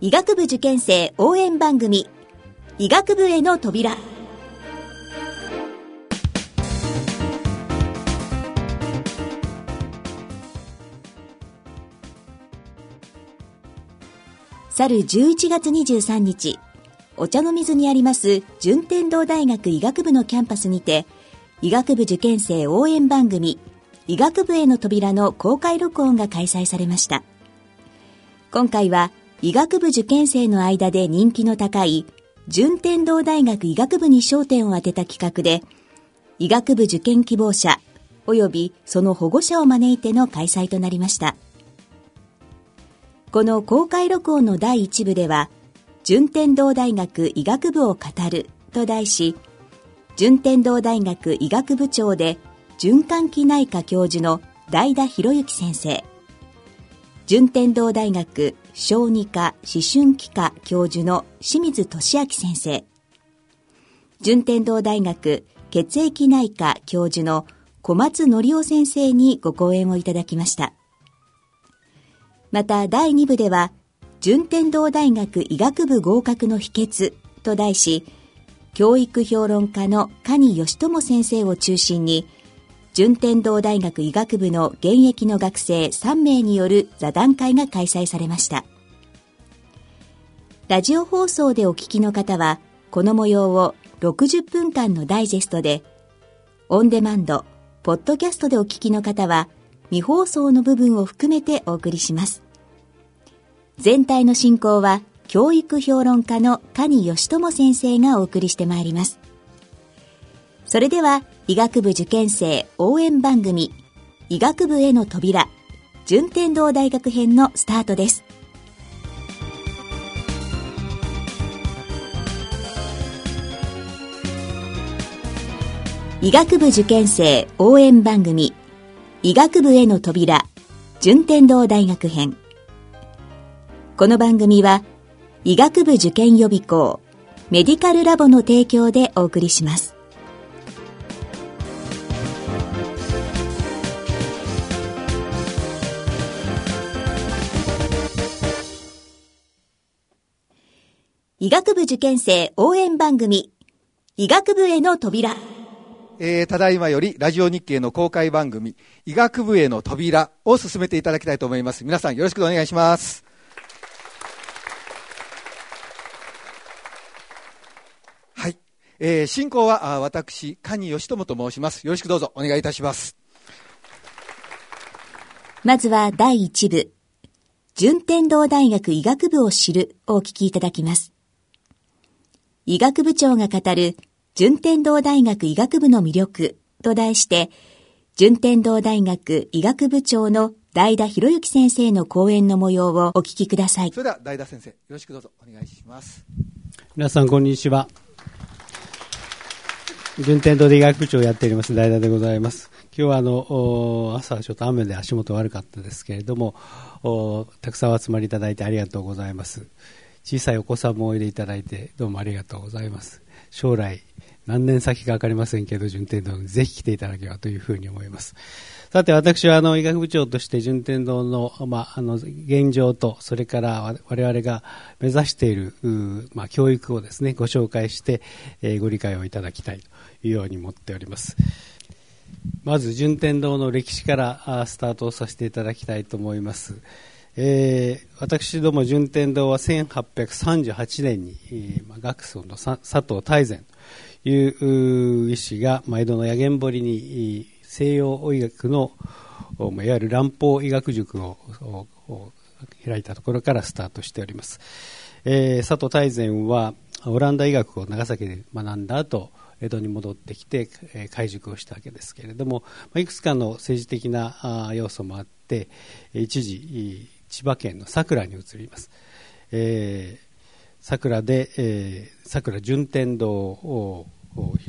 医学部受験生応援番組医学部への扉。去る11月23日お茶の水にあります順天堂大学医学部のキャンパスにて医学部受験生応援番組医学部への扉の公開録音が開催されました。今回は医学部受験生の間で人気の高い順天堂大学医学部に焦点を当てた企画で医学部受験希望者及びその保護者を招いての開催となりました。この公開録音の第1部では順天堂大学医学部を語ると題し順天堂大学医学部長で循環器内科教授の代田博之先生。順天堂大学小児科思春期科教授の清水俊明先生。順天堂大学血液内科教授の小松則夫先生にご講演をいただきました。また第2部では順天堂大学医学部合格の秘訣と題し教育評論家の蟹義智先生を中心に順天堂大学医学部の現役の学生3名による座談会が開催されました。ラジオ放送でお聞きの方は、この模様を60分間のダイジェストで、オンデマンド、ポッドキャストでお聞きの方は、未放送の部分を含めてお送りします。全体の進行は、教育評論家の蟹義智先生がお送りしてまいります。それでは、医学部受験生応援番組医学部への扉順天堂大学編のスタートです。医学部受験生応援番組医学部への扉順天堂大学編。この番組は医学部受験予備校メディカルラボの提供でお送りします。医学部受験生応援番組、医学部への扉。えー、ただいまよりラジオ日経の公開番組、医学部への扉を進めていただきたいと思います。皆さんよろしくお願いします。はい。えー、進行は、あ私、蟹義友と申します。よろしくどうぞお願いいたします。まずは第1部、順天堂大学医学部を知るをお聞きいただきます。医学部長が語る順天堂大学医学部の魅力と題して、順天堂大学医学部長の代田博之先生の講演の模様をお聞きください。それでは代田先生、よろしくどうぞお願いします。皆さん、こんにちは。順天堂で医学部長をやっております代田でございます。今日はあの朝ちょっと雨で足元悪かったですけれどもたくさんお集まりいただいてありがとうございます。小さいお子さんもおいでいただいてどうもありがとうございます。将来何年先か分かりませんけど順天堂にぜひ来ていただければというふうに思います。さて私はあの医学部長として順天堂の,、まあ、あの現状とそれから我々が目指している、まあ、教育をですねご紹介して、えー、ご理解をいただきたいというように思っております。まず順天堂の歴史からスタートをさせていただきたいと思います。えー、私ども順天堂は1838年に、えーまあ、学祖の佐藤大善という医師が、まあ、江戸の野源堀に西洋医学のいわゆる乱方医学塾を開いたところからスタートしております、えー、佐藤大善はオランダ医学を長崎で学んだ後江戸に戻ってきて、えー、開塾をしたわけですけれども、いくつかの政治的な要素もあって一時千葉県の佐倉に移ります。えー、佐倉で、えー、佐倉順天堂を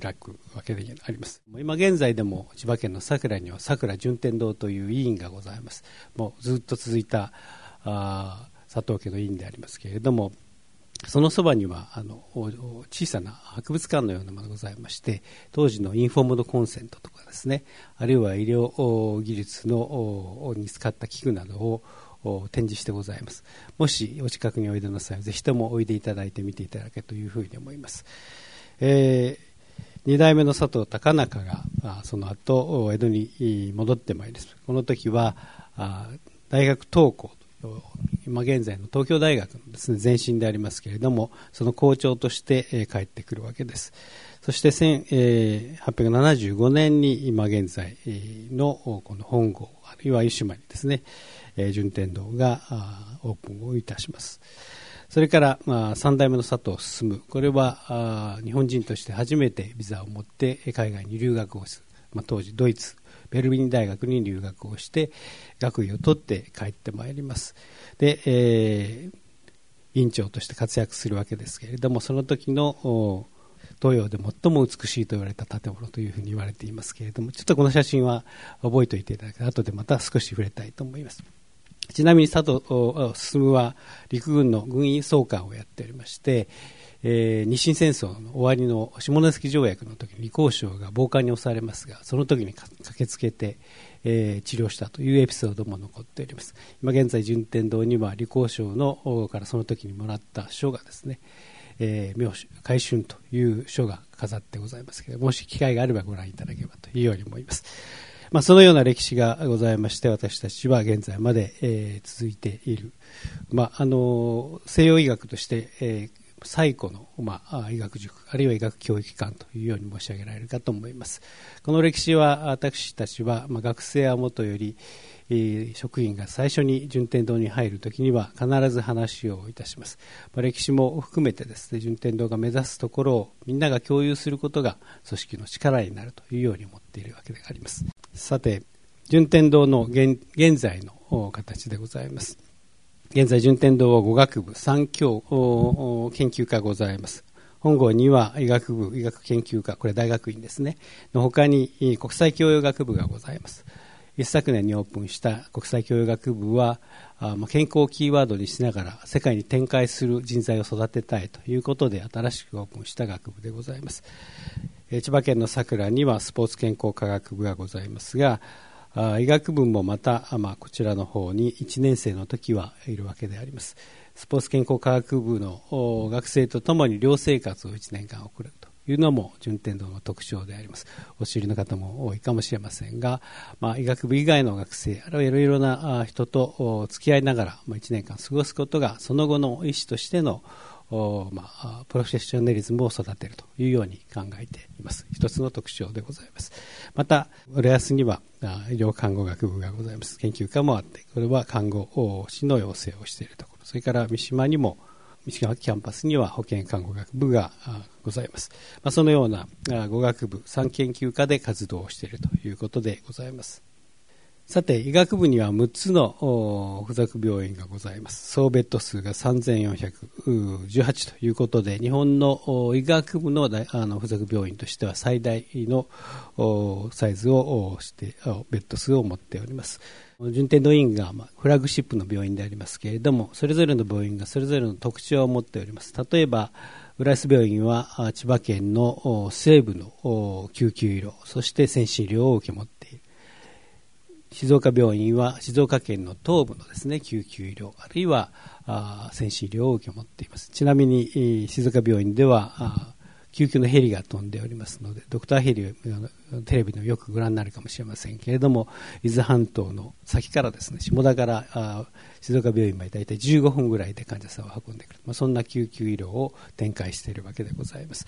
開くわけであります。今現在でも千葉県の佐倉には佐倉順天堂という委員がございます。もうずっと続いたあ佐藤家の委員でありますけれども、そのそばにはあの小さな博物館のようなものがございまして当時のインフォームドコンセントとかですねあるいは医療技術のに使った器具などを展示してございます。もしお近くにおいでの際は、ぜひともおいでいただいて見ていただけというふうに思います。えー、2代目の佐藤高中がその後江戸に戻ってまいりますこの時は大学登校今現在の東京大学の前身でありますけれどもその校長として帰ってくるわけですそして1875年に今現在のこの本郷あるいは湯島にですね順天堂がオープンをいたします。それから、まあ、3代目の佐藤進これは日本人として初めてビザを持って海外に留学をする、まあ、当時ドイツベルリン大学に留学をして学位を取って帰ってまいります。で、えー、院長として活躍するわけですけれどもその時の東洋で最も美しいと言われた建物というふうに言われていますけれどもちょっとこの写真は覚えておいていただけ後でまた少し触れたいと思います。ちなみに佐藤進は陸軍の軍医総監をやっておりまして、えー、日清戦争の終わりの下関条約の時に李光省が暴漢に襲われますがその時に駆けつけて、えー、治療したというエピソードも残っております。今現在順天堂には李光省のからその時にもらった書がですねえー、名手海春という書が飾ってございますけどもし機会があればご覧いただければというように思います。まあ、そのような歴史がございまして私たちは現在まで、えー、続いている、まあ、あの西洋医学として、えー最古の、まあ、医学塾あるいは医学教育機関というように申し上げられるかと思いますこの歴史は私たちは、まあ、学生はもとより、え、職員が最初に順天堂に入るときには必ず話をいたします、まあ、歴史も含めてですね順天堂が目指すところをみんなが共有することが組織の力になるというように思っているわけであります。さて順天堂の現在の形でございます。現在順天堂は語学部三教研究科ございます。本郷には医学部医学研究科これ大学院ですね。の他に国際教養学部がございます。一昨年にオープンした国際教養学部は健康をキーワードにしながら世界に展開する人材を育てたいということで新しくオープンした学部でございます。千葉県の佐倉にはスポーツ健康科学部がございますが医学部もまた、ま、こちらの方に1年生の時はいるわけであります。スポーツ健康科学部の学生とともに寮生活を1年間送る。いうのも順天堂の特徴であります。お知りの方も多いかもしれませんが、まあ、医学部以外の学生あるいはいろいろな人と付き合いながら、1年間過ごすことがその後の医師としてのまあ、プロフェッショナリズムを育てるというように考えています。一つの特徴でございます。また浦安には医療看護学部がございます。研究科もあってこれは看護師の養成をしているところ。それから三島にも三島キャンパスには保健看護学部がございます、まあ、そのような語学部3研究科で活動をしているということでございますさて、医学部には6つの付属病院がございます。総ベッド数が3418ということで、日本の医学部のあの付属病院としては最大のサイズをして、ベッド数を持っております。順天堂院がフラッグシップの病院でありますけれども、それぞれの病院がそれぞれの特徴を持っております。例えば、浦安病院は千葉県の西部の救急医療、そして先進医療を受け持っている。静岡病院は静岡県の東部のですね救急医療あるいは先進医療を受け持っていますちなみに静岡病院では救急のヘリが飛んでおりますのでドクターヘリをテレビでもよくご覧になるかもしれませんけれども伊豆半島の先からですね下田から静岡病院まで大体15分ぐらいで患者さんを運んでくる、まあ、そんな救急医療を展開しているわけでございます。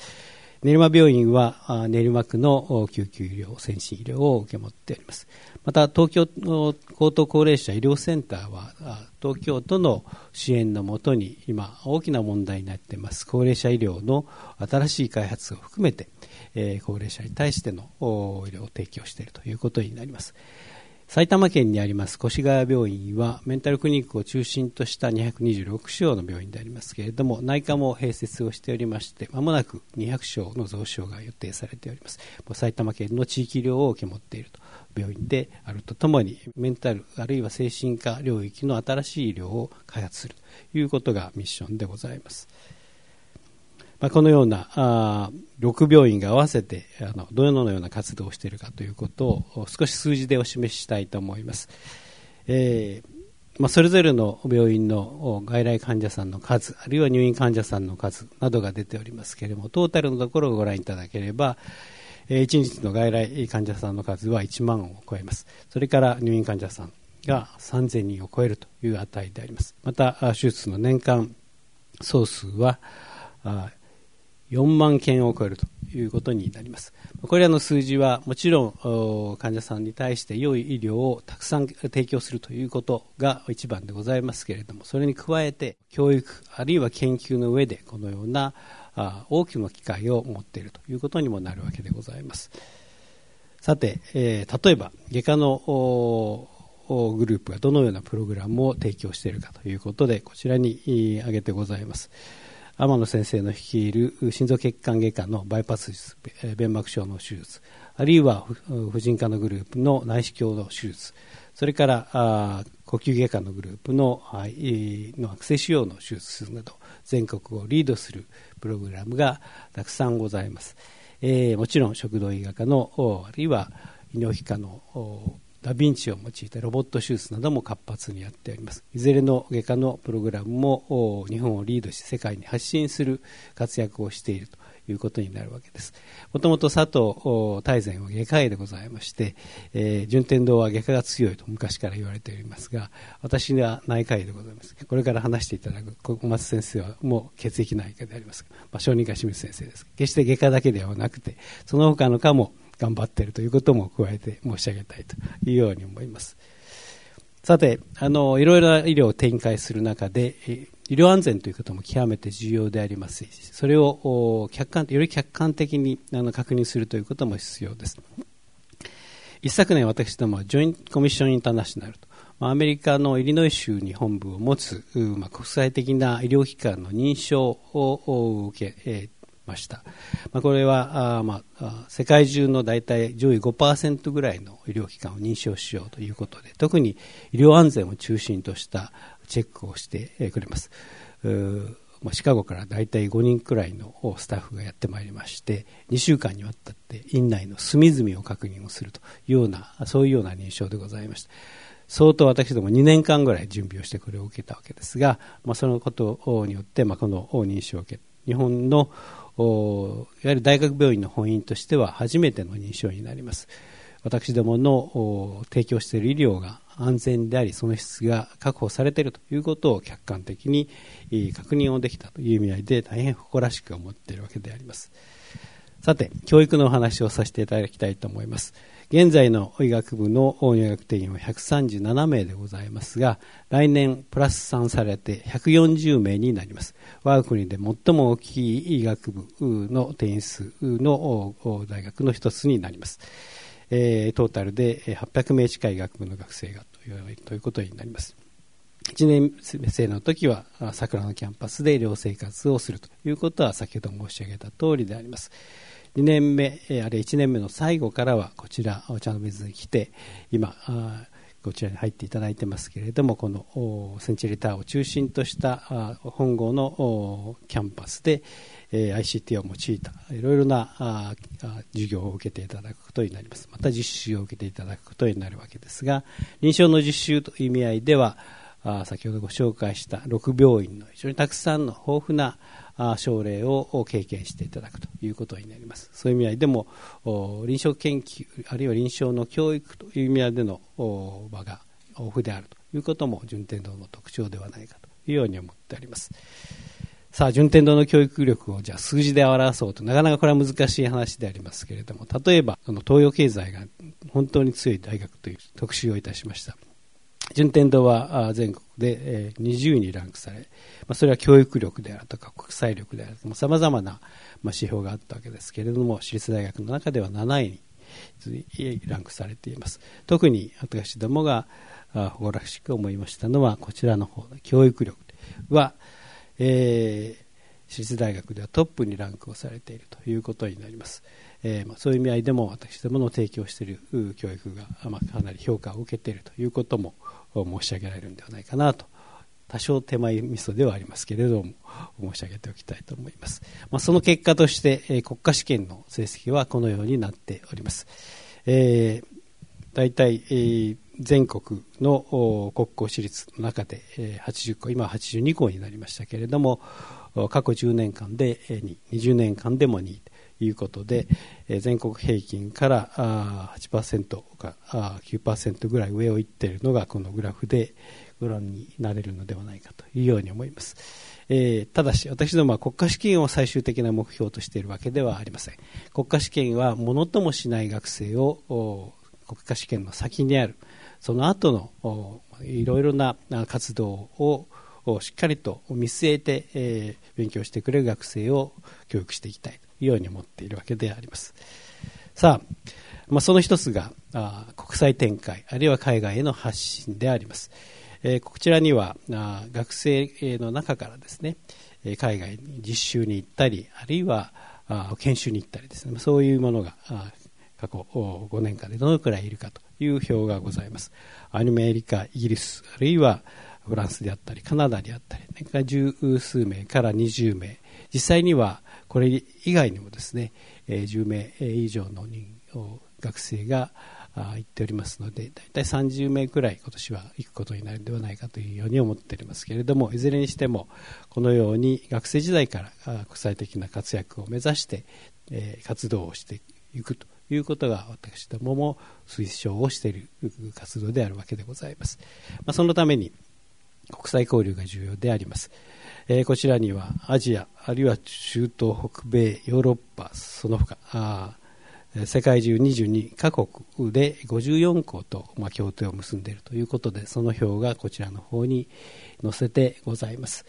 練馬病院は練馬区の救急医療先進医療を受け持っております。また東京の高等高齢者医療センターは東京都の支援のもとに今大きな問題になっています。高齢者医療の新しい開発を含めて、高齢者に対しての医療を提供しているということになります。埼玉県にあります越谷病院はメンタルクリニックを中心とした226床の病院でありますけれども内科も併設をしておりましてまもなく200床の増床が予定されております埼玉県の地域医療を受け持っていると病院であるとともにメンタルあるいは精神科領域の新しい医療を開発するということがミッションでございます。まあ、このようなあ6病院が合わせてあのどのような活動をしているかということを少し数字でお示ししたいと思います。えーまあ、それぞれの病院の外来患者さんの数、あるいは入院患者さんの数などが出ておりますけれども、トータルのところをご覧いただければ、1日の外来患者さんの数は1万を超えます。それから入院患者さんが3000人を超えるという値であります。また、手術の年間総数は4万件を超えるということになります。これらの数字はもちろん患者さんに対して良い医療をたくさん提供するということが一番でございますけれども、それに加えて教育あるいは研究の上でこのような大きな機会を持っているということにもなるわけでございます。さて、えー、例えば外科のグループがどのようなプログラムを提供しているかということでこちらに挙げてございます。天野先生の率いる心臓血管外科のバイパス術、弁膜症の手術、あるいは婦人科のグループの内視鏡の手術、それから呼吸外科のグループのの悪性腫瘍の手術など、全国をリードするプログラムがたくさんございます。えー、もちろん食道医学科の、あるいは医療機科のダヴィンチを用いたロボット手術なども活発にやっております。いずれの外科のプログラムも日本をリードして世界に発信する活躍をしているということになるわけです。もともと佐藤大善は外科医でございまして、えー、順天堂は外科が強いと昔から言われておりますが、私は内科医でございます。これから話していただく小松先生はもう血液内科であります。まあ、小児科清水先生です。決して外科だけではなくて、その他の科も頑張っているということも加えて申し上げたいというように思います。さて、あの、いろいろな医療を展開する中で、医療安全ということも極めて重要でありますし、それを客観より客観的にあの確認するということも必要です。一昨年私どもはジョイントコミッションインターナショナルと、アメリカのイリノイ州に本部を持つ、まあ、国際的な医療機関の認証を受け、ました。まあ、これはあ、まあ、世界中の大体上位5%ぐらいの医療機関を認証しようということで、特に医療安全を中心としたチェックをしてくれます。まあ、シカゴから大体5人くらいのスタッフがやってまいりまして、2週間にわたって院内の隅々を確認をするというような、そういうような認証でございました。相当私ども2年間ぐらい準備をしてこれを受けたわけですが、まあ、そのことによって、まあ、この認証を受け、日本のいわゆる大学病院の本院としては初めての認証になります。私どもの提供している医療が安全であり、その質が確保されているということを客観的に確認をできたという意味合いで大変誇らしく思っているわけであります。さて、教育のお話をさせていただきたいと思います。現在の医学部の入学定員は137名でございますが、来年プラス3されて140名になります。我が国で最も大きい医学部の定員数の大学の一つになります。トータルで800名近い学部の学生がということになります。1年生の時は桜のキャンパスで寮生活をするということは先ほど申し上げた通りであります。2年目、あれ1年目の最後からはこちらお茶の水に来て今こちらに入っていただいてますけれどもこのセンチュリーターを中心とした本郷のキャンパスで ICT を用いたいろいろな授業を受けていただくことになります。また実習を受けていただくことになるわけですが臨床の実習という意味合いでは先ほどご紹介した6病院の非常にたくさんの豊富な症例を経験していただくということになります。そういう意味合いでも、臨床研究、あるいは臨床の教育という意味合いでの場が豊富であるということも順天堂の特徴ではないかというように思っております。さあ、順天堂の教育力をじゃあ数字で表そうとなかなかこれは難しい話でありますけれども、例えば、その東洋経済が本当に強い大学という特集をいたしました。順天堂は全国で20位にランクされ、それは教育力であるとか国際力であるとか、様々な指標があったわけですけれども、私立大学の中では7位にランクされています。特に私どもが誇らしく思いましたのは、こちらの方、教育力は、えー、私立大学ではトップにランクをされているということになります。えー、そういう意味合いでも私どもの提供している教育が、まあ、かなり評価を受けているということも申し上げられるんではないかなと多少手前味噌ではありますけれども申し上げておきたいと思います、まあ、その結果として、えー、国家試験の成績はこのようになっております、えー、大体、えー、全国の国公私立の中で80校今は82校になりましたけれども過去10年間で2 20年間でも2ということで全国平均からあー8%か9%ぐらい上をいっているのがこのグラフでご覧になれるのではないかというように思います。えー、ただし、私どもは国家試験を最終的な目標としているわけではありません。国家試験はものともしない学生を国家試験の先にある、その後のいろいろな活動をしっかりと見据えて、えー、勉強してくれる学生を教育していきたいとように思っているわけであります。さあ、まあ、その一つがあ国際展開、あるいは海外への発信であります。えー、こちらにはあ学生の中からですね海外に実習に行ったりあるいはあ研修に行ったりですねそういうものが過去5年間でどのくらいいるかという表がございますアメリカイギリスあるいはフランスであったりカナダであったり年間十数名から20名実際にはこれ以外にもですねえ10名以上の学生があ言っておりますので大体30名くらい今年は行くことになるのではないかというように思っておりますけれどもいずれにしてもこのように学生時代から国際的な活躍を目指して、え活動をしていくということが私どもも推奨をしている活動であるわけでございます、まあ、そのために国際交流が重要であります、えー、こちらにはアジアあるいは中東北米ヨーロッパその他あ世界中22カ国で54校と、まあ、協定を結んでいるということでその表がこちらの方に載せてございます、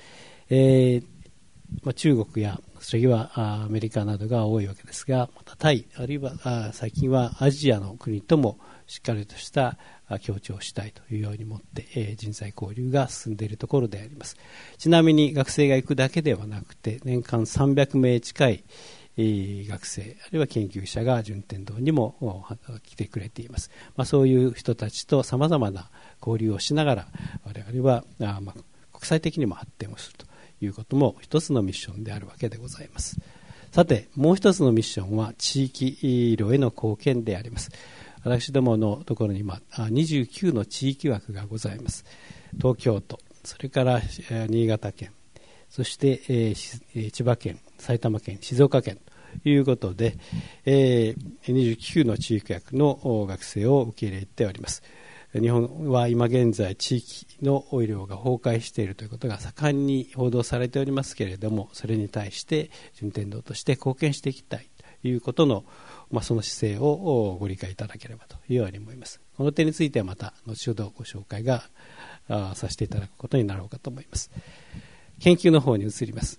えー、まあ、中国やそれはアメリカなどが多いわけですがまたタイあるいはあ最近はアジアの国ともしっかりとした強調したいというように思って、え、人材交流が進んでいるところであります。ちなみに学生が行くだけではなくて年間300名近い学生あるいは研究者が順天堂にも来てくれています、まあ、そういう人たちとさまざまな交流をしながら我々はあ、ま、国際的にも発展をするということも一つのミッションであるわけでございます。さてもう一つのミッションは地域医療への貢献であります。私どものところに今29の地域枠がございます東京都それから新潟県そして、千葉県埼玉県、静岡県ということで、えー、29の地域役の学生を受け入れております。日本は今現在地域の医療が崩壊しているということが盛んに報道されておりますけれどもそれに対して順天堂として貢献していきたいということの、まあ、その姿勢をご理解いただければというように思います。この点についてはまた後ほどご紹介がさせていただくことになろうかと思います。研究の方に移ります。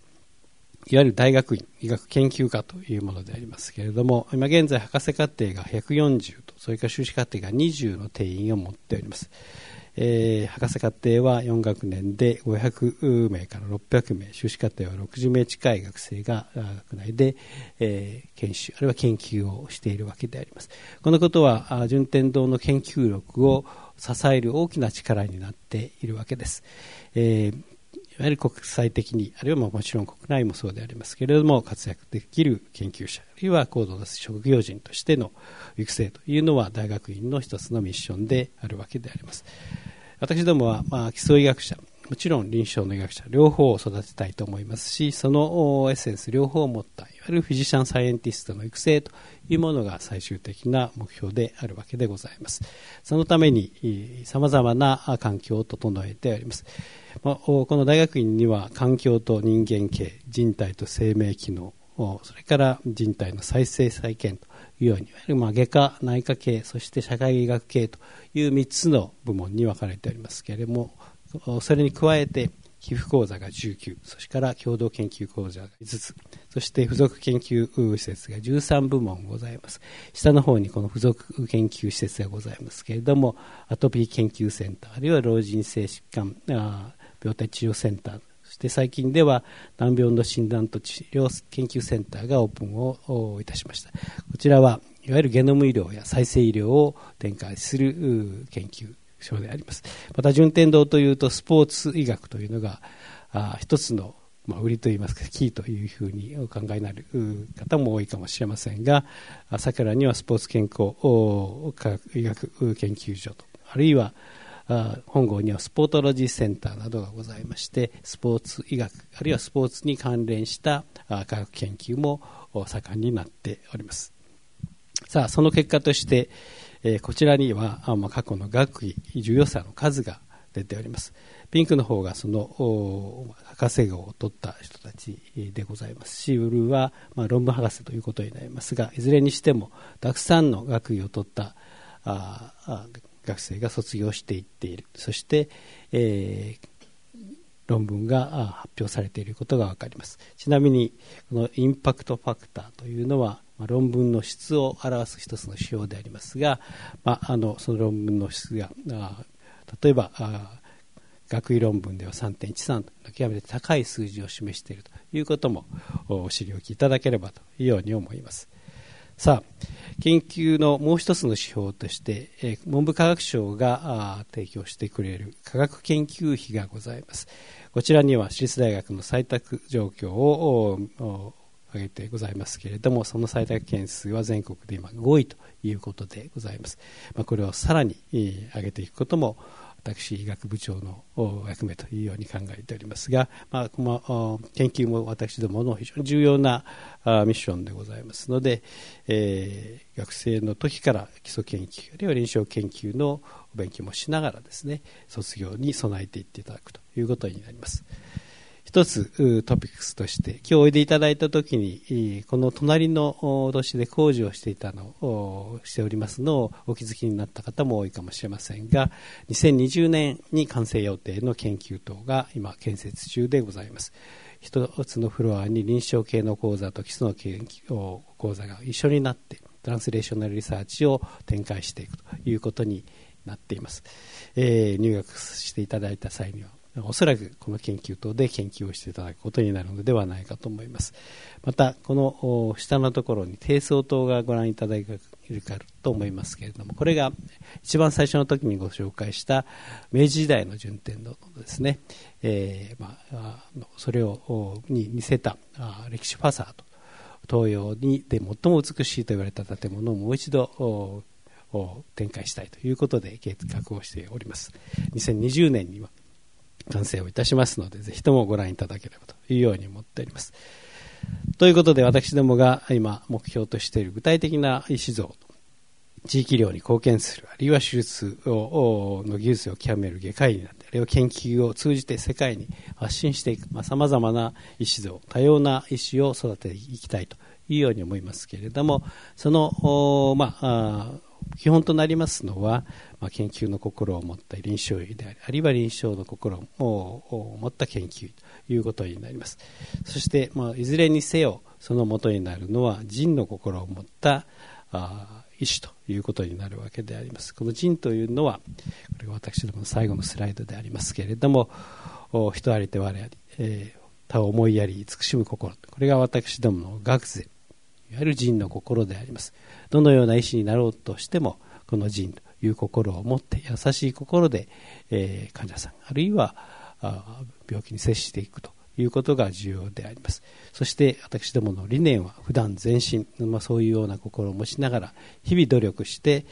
いわゆる大学院医学研究科というものでありますけれども今現在博士課程が140とそれから修士課程が20の定員を持っております、えー、博士課程は4学年で500名から600名修士課程は60名近い学生が学内で、えー、研修あるいは研究をしているわけであります。このことは順天堂の研究力を支える大きな力になっているわけです、えーわゆる国際的に、あるいはもちろん国内もそうでありますけれども、活躍できる研究者、あるいは高度な職業人としての育成というのは大学院の一つのミッションであるわけであります。私どもは、まあ、基礎医学者、もちろん臨床の医学者、両方を育てたいと思いますし、そのエッセンス両方を持った、いわゆるフィジシャンサイエンティストの育成というものが最終的な目標であるわけでございます。そのために、様々な環境を整えております。この大学院には環境と人間系人体と生命機能それから人体の再生再建というようにいわゆるま外科内科系そして社会医学系という3つの部門に分かれておりますけれどもそれに加えて皮膚講座が19それから共同研究講座が5つ。そして付属研究施設が13部門ございます。下の方にこの付属研究施設がございますけれどもアトピー研究センターあるいは老人性疾患あ病態治療センター。そして最近では難病の診断と治療研究センターがオープンをいたしました。こちらはいわゆるゲノム医療や再生医療を展開する研究。所であります。また順天堂というとスポーツ医学というのがあ一つのまあ、売りといいますか、キーというふうにお考えになる方も多いかもしれませんが、桜にはスポーツ健康科学医学研究所とあるいは本郷にはスポートロジーセンターなどがございましてスポーツ医学あるいはスポーツに関連した科学研究も盛んになっております。さあその結果として、えこちらにはまあ過去の学位重要者の数が出ております。ピンクの方がその博士号を取った人たちでございますしブルーは、まあ、論文博士ということになりますがいずれにしてもたくさんの学位を取ったあ学生が卒業していっている。そして、えー、論文が発表されていることが分かります。ちなみにこのインパクトファクターというのはまあ論文の質を表す一つの指標でありますが、まあ、あのその論文の質が例えば学位論文では3.13と極めて高い数字を示しているということもお知りおきいただければというように思います。さあ研究のもう一つの指標として、えー、文部科学省が提供してくれる科学研究費がございます。こちらには私立大学の採択状況を挙げてございますけれどもその採択件数は全国で今5位ということでございます、まあ、これをさらに上げていくことも私、医学部長の役目というように考えておりますが、まあ、この研究も私どもの非常に重要なミッションでございますので、えー、学生の時から基礎研究あるいは臨床研究の勉強もしながらですね卒業に備えていっていただくということになります。一つトピックスとして今日おいでいただいた時にこの隣の年で工事をしていたのをしておりますのをお気づきになった方も多いかもしれませんが2020年に完成予定の研究棟が今建設中でございます。一つのフロアに臨床系の講座と基礎の研究講座が一緒になってトランスレーショナルリサーチを展開していくということになっています、えー、入学していただいた際にはおそらくこの研究棟で研究をしていただくことになるのではないかと思います。また、この下のところに低層棟がご覧いただけるかと思いますけれども、これが一番最初の時にご紹介した明治時代の順天堂のですね、えー、まあ、それをに似せた歴史ファサード、東洋にで最も美しいと言われた建物をもう一度展開したいということで計画をしております。2020年には完成をいたしますので、ぜひともご覧いただければというように思っております。ということで、私どもが今目標としている具体的な医師像、地域医療に貢献する、あるいは手術をの技術を極める外科医になって、あるいは研究を通じて世界に発信していく、さまざ、まな医師像、多様な医師を育てていきたいというように思いますけれども、その、まあ、基本となりますのは、まあ、研究の心を持った臨床医でありあるいは臨床の心を持った研究ということになります。そして、まあ、いずれにせよその元になるのは人の心を持ったあ医師ということになるわけであります。この人というのはこれが私どもの最後のスライドでありますけれども人あり手我あり、えー、他を思いやり慈しむ心。これが私どもの学税いわゆる人の心であります。どのような医師になろうとしてもこの人いう心を持って優しい心で、えー、患者さんあるいは病気に接していくということが重要であります。そして私どもの理念は普段全身、まあ、そういうような心を持ちながら日々努力して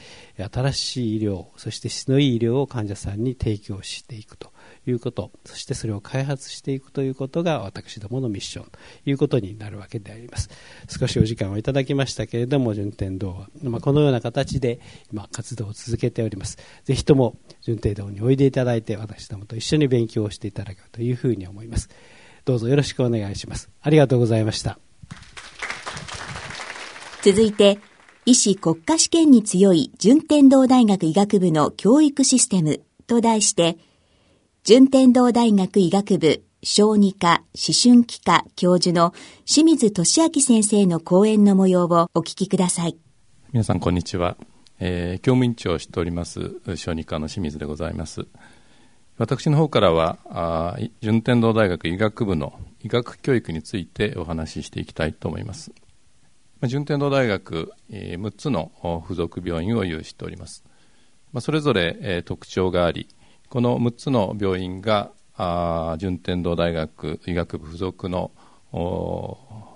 新しい医療そして質のいい医療を患者さんに提供していくと。いうこと。そしてそれを開発していくということが私どものミッション。ということになるわけであります。少しお時間をいただきましたけれども順天堂は、まあ、このような形で今活動を続けております。ぜひとも順天堂においでいただいて私どもと一緒に勉強をしていただければというふうに思います。どうぞよろしくお願いします。ありがとうございました。続いて医師国家試験に強い順天堂大学医学部の教育システムと題して順天堂大学医学部小児科思春期科教授の清水俊明先生の講演の模様をお聞きください。皆さんこんにちは。えー、教務委員長をしております小児科の清水でございます。私の方からはあ順天堂大学医学部の医学教育についてお話ししていきたいと思います。順天堂大学、えー、6つの付属病院を有しております。まあ、それぞれ、えー、特徴があり、この6つの病院があ順天堂大学医学部附属の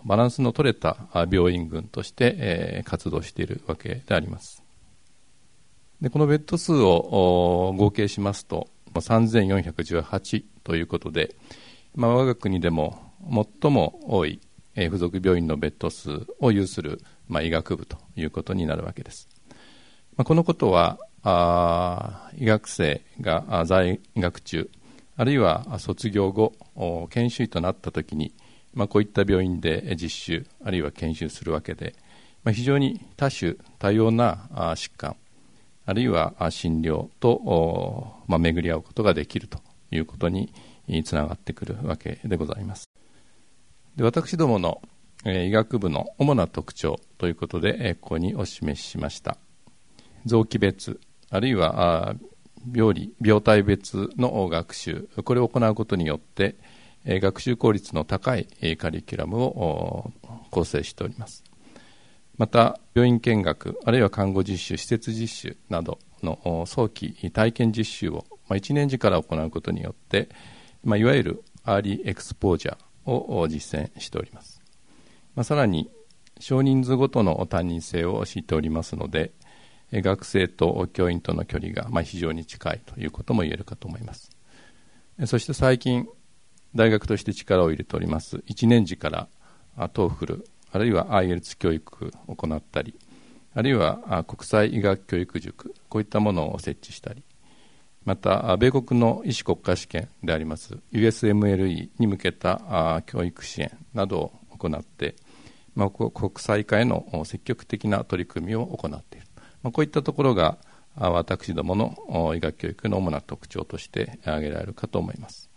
バランスの取れた病院群として、えー、活動しているわけでありますでこのベッド数を合計しますと3418ということで、まあ、我が国でも最も多い付属病院のベッド数を有する、まあ、医学部ということになるわけです。まあ、このことはあ医学生が在学中あるいは卒業後研修医となったときに、まあ、こういった病院で実習あるいは研修するわけで、まあ、非常に多種多様な疾患あるいは診療と、まあ、巡り合うことができるということにつながってくるわけでございます。で私どもの医学部の主な特徴ということでここにお示ししました。臓器別あるいは病理病態別の学習これを行うことによって学習効率の高いカリキュラムを構成しております。また病院見学あるいは看護実習施設実習などの早期体験実習を1年次から行うことによっていわゆる early exposure を実践しております。さらに少人数ごとの担任制を敷いておりますので学生と教員との距離がま非常に近いということも言えるかと思います。そして最近大学として力を入れております1年次から TOEFL あるいは IELTS 教育を行ったりあるいは国際医学教育塾こういったものを設置したりまた米国の医師国家試験であります USMLE に向けた教育支援などを行って、ま、国際化への積極的な取り組みを行っている。まあ、こういったところが私どもの医学教育の主な特徴として挙げられるかと思います。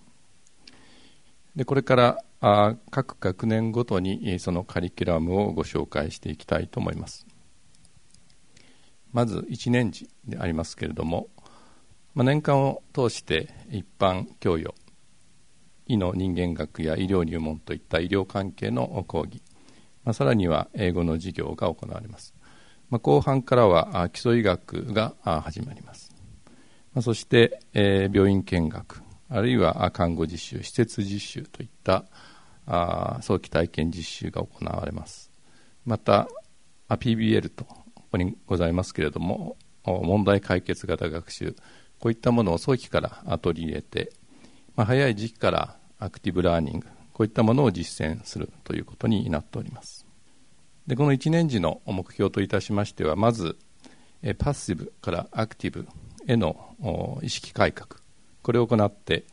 でこれから各学年ごとにそのカリキュラムをご紹介していきたいと思います。まず1年次でありますけれども、まあ、年間を通して一般教養医の人間学や医療入門といった医療関係の講義、まあ、さらには英語の授業が行われます。まあ、後半からは基礎医学が始まります、まあ、そして、えー、病院見学あるいは看護実習施設実習といったあ早期体験実習が行われます。また PBL とここにございますけれども問題解決型学習こういったものを早期から取り入れて、まあ、早い時期からアクティブラーニングこういったものを実践するということになっております。でこの1年時の目標といたしましてはまずパッシブからアクティブへの意識改革。これを行って、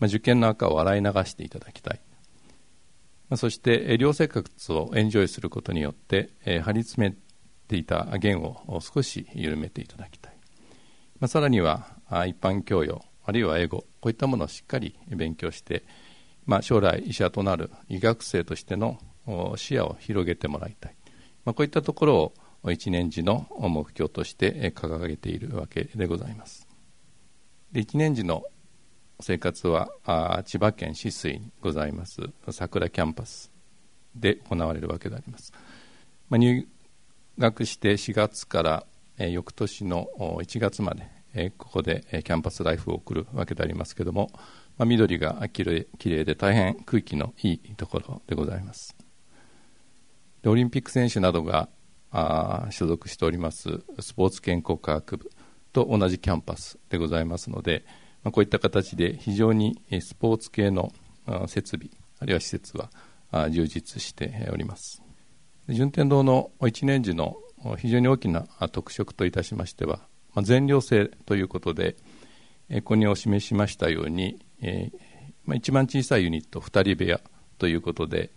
まあ、受験の赤を洗い流していただきたい、まあ、そして寮生活をエンジョイすることによって、え張り詰めていた弦を少し緩めていただきたい、まあ、さらには一般教養あるいは英語こういったものをしっかり勉強して、まあ、将来医者となる医学生としての視野を広げてもらいたい、まあ、こういったところを一年次の目標として掲げているわけでございます。で一年次の生活は千葉県酒水にございます桜キャンパスで行われるわけであります、まあ、入学して4月から翌年の1月までここでキャンパスライフを送るわけでありますけれども、まあ、緑がきれいで大変空気のいいところでございます。でオリンピック選手などがあ所属しておりますスポーツ健康科学部と同じキャンパスでございますので、まあ、こういった形で非常にスポーツ系の設備あるいは施設は充実しております。順天堂の1年時の非常に大きな特色といたしましては、まあ、全寮制ということでここにお示ししましたように、えーまあ、一番小さいユニット2人部屋ということで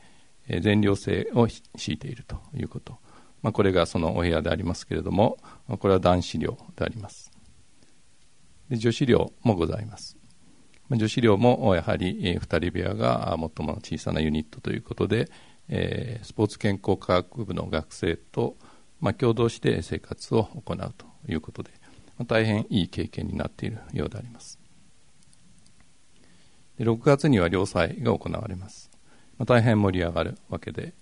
全寮制を敷いているということ、まあ、これがそのお部屋でありますけれどもこれは男子寮であります。で女子寮もございます、まあ、女子寮もやはり2人部屋が最も小さなユニットということで、えー、スポーツ健康科学部の学生と、まあ、共同して生活を行うということで、まあ、大変いい経験になっているようであります。で6月には良祭が行われます。まあ、大変盛り上がるわけで、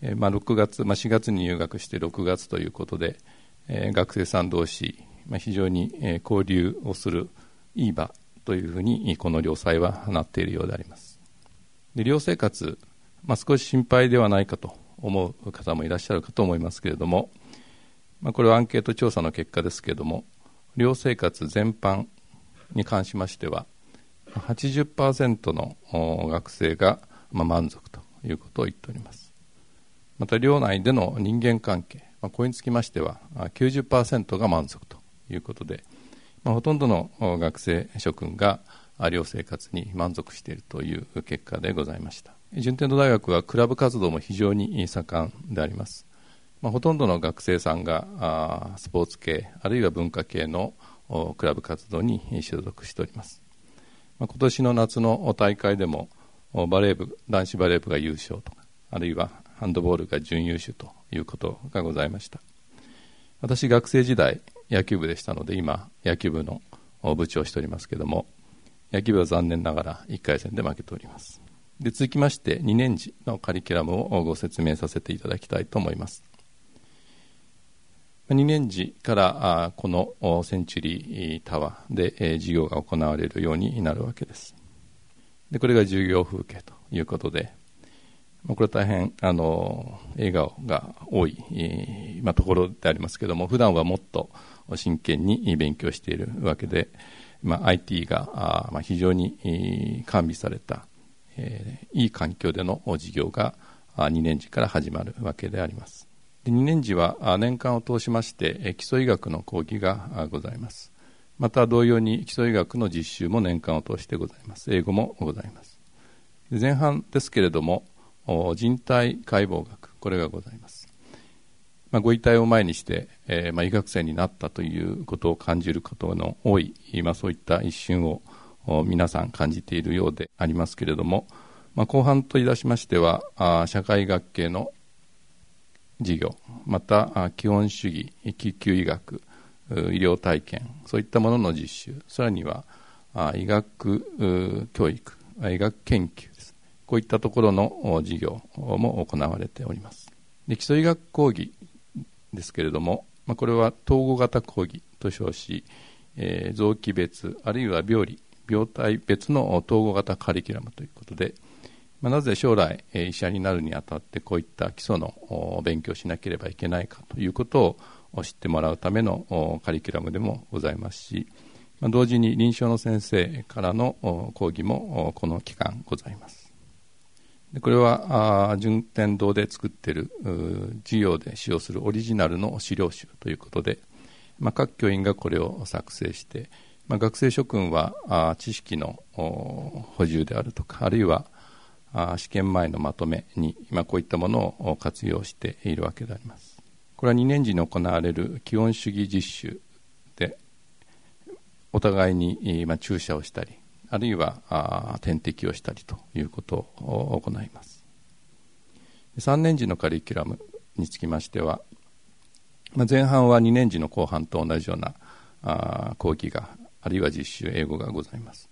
えー、まあ、6月、まあ、4月に入学して6月ということで、えー、学生さん同士、まあ、非常に、え交流をするいい場というふうにこの寮祭はなっているようであります。で寮生活、まあ、少し心配ではないかと思う方もいらっしゃるかと思いますけれどもまあ、これはアンケート調査の結果ですけれども寮生活全般に関しましては80%の学生がまあ満足ということを言っております。また寮内での人間関係、まあ、これにつきましては90%が満足ということで、まあ、ほとんどの学生諸君が寮生活に満足しているという結果でございました。順天堂大学はクラブ活動も非常に盛んであります。まあ、ほとんどの学生さんがあスポーツ系あるいは文化系のクラブ活動に所属しております、まあ、今年の夏の大会でもバレー部男子バレー部が優勝とかあるいはハンドボールが準優秀ということがございました。私学生時代野球部でしたので今野球部の部長をしておりますけれども野球部は残念ながら1回戦で負けております。で続きまして2年次のカリキュラムをご説明させていただきたいと思います。2年時からこのセンチュリータワーで授業が行われるようになるわけです。でこれが授業風景ということでまあこれは大変あの笑顔が多い、まあ、ところでありますけれども普段はもっと真剣に勉強しているわけで、まあ、IT があまあ非常に完備された、えー、いい環境での授業が2年次から始まるわけであります。2年次は年間を通しまして基礎医学の講義がございます。また同様に基礎医学の実習も年間を通してございます。英語もございます。前半ですけれども人体解剖学これがございます、まあ、ご遺体を前にして、えー、まあ、医学生になったということを感じることの多い、まあ、そういった一瞬を皆さん感じているようでありますけれども、まあ、後半といたしましてはあ社会学系の事業また基本主義救急医学医療体験そういったものの実習さらには医学教育医学研究です。こういったところの事業も行われております。で基礎医学講義ですけれども、まあ、これは統合型講義と称し、えー、臓器別あるいは病理病態別の統合型カリキュラムということで、まあ、なぜ将来、医者になるにあたってこういった基礎の勉強しなければいけないかということを知ってもらうためのカリキュラムでもございますし、まあ、同時に臨床の先生からの講義もこの期間ございます。でこれは順天堂で作っている授業で使用するオリジナルの資料集ということで、まあ、各教員がこれを作成して、まあ、学生諸君は知識の補充であるとかあるいは試験前のまとめに、まあ、こういったものを活用しているわけであります。これは2年時に行われる基本主義実習でお互いに、まあ、注射をしたりあるいは点滴をしたりということを行います3年時のカリキュラムにつきましては、まあ、前半は2年時の後半と同じようなあ講義があるいは実習英語がございます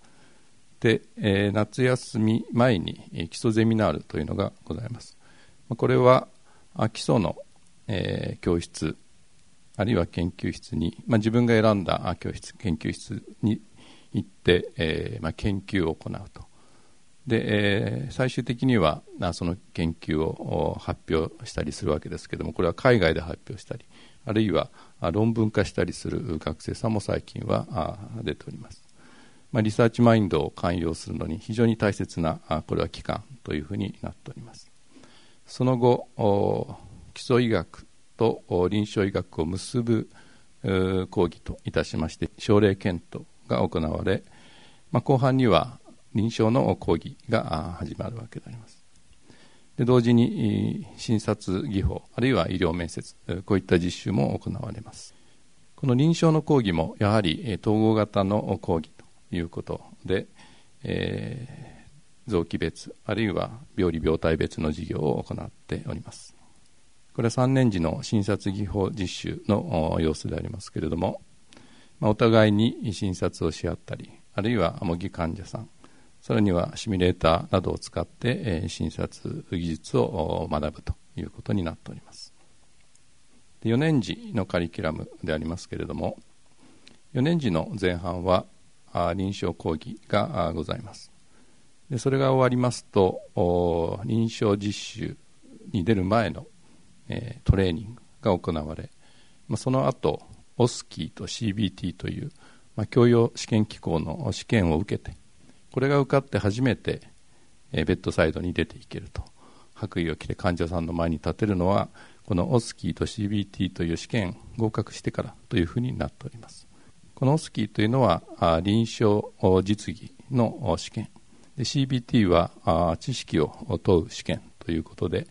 で、えー、夏休み前に基礎ゼミナールというのがございます。これは基礎の、えー、教室あるいは研究室に、まあ、自分が選んだ教室研究室に行って、えーまあ、研究を行うと。で、えー、最終的にはその研究を発表したりするわけですけどもこれは海外で発表したりあるいは論文化したりする学生さんも最近は出ております。まあ、リサーチマインドを寛容するのに非常に大切なこれは期間というふうになっております。その後基礎医学と臨床医学を結ぶ講義といたしまして症例検討が行われ、まあ、後半には臨床の講義が始まるわけであります。で同時に診察技法あるいは医療面接こういった実習も行われます。この臨床の講義もやはり統合型の講義ということで、えー、臓器別あるいは病理病態別の事業を行っております。これは3年時の診察技法実習の様子でありますけれども、まあ、お互いに診察をし合ったりあるいは模擬患者さんさらにはシミュレーターなどを使って、えー、診察技術を学ぶということになっております。4年時のカリキュラムでありますけれども4年時の前半は臨床講義がございます。でそれが終わりますと臨床実習に出る前の、えトレーニングが行われまあ、その後オスキーと CBT という、まあ、教養試験機構の試験を受けてこれが受かって初めて、えー、ベッドサイドに出ていけると。白衣を着て患者さんの前に立てるのはこのオスキーと CBT という試験合格してからというふうになっております。このオスキーというのはあ臨床実技の試験。で CBT は知識を問う試験ということで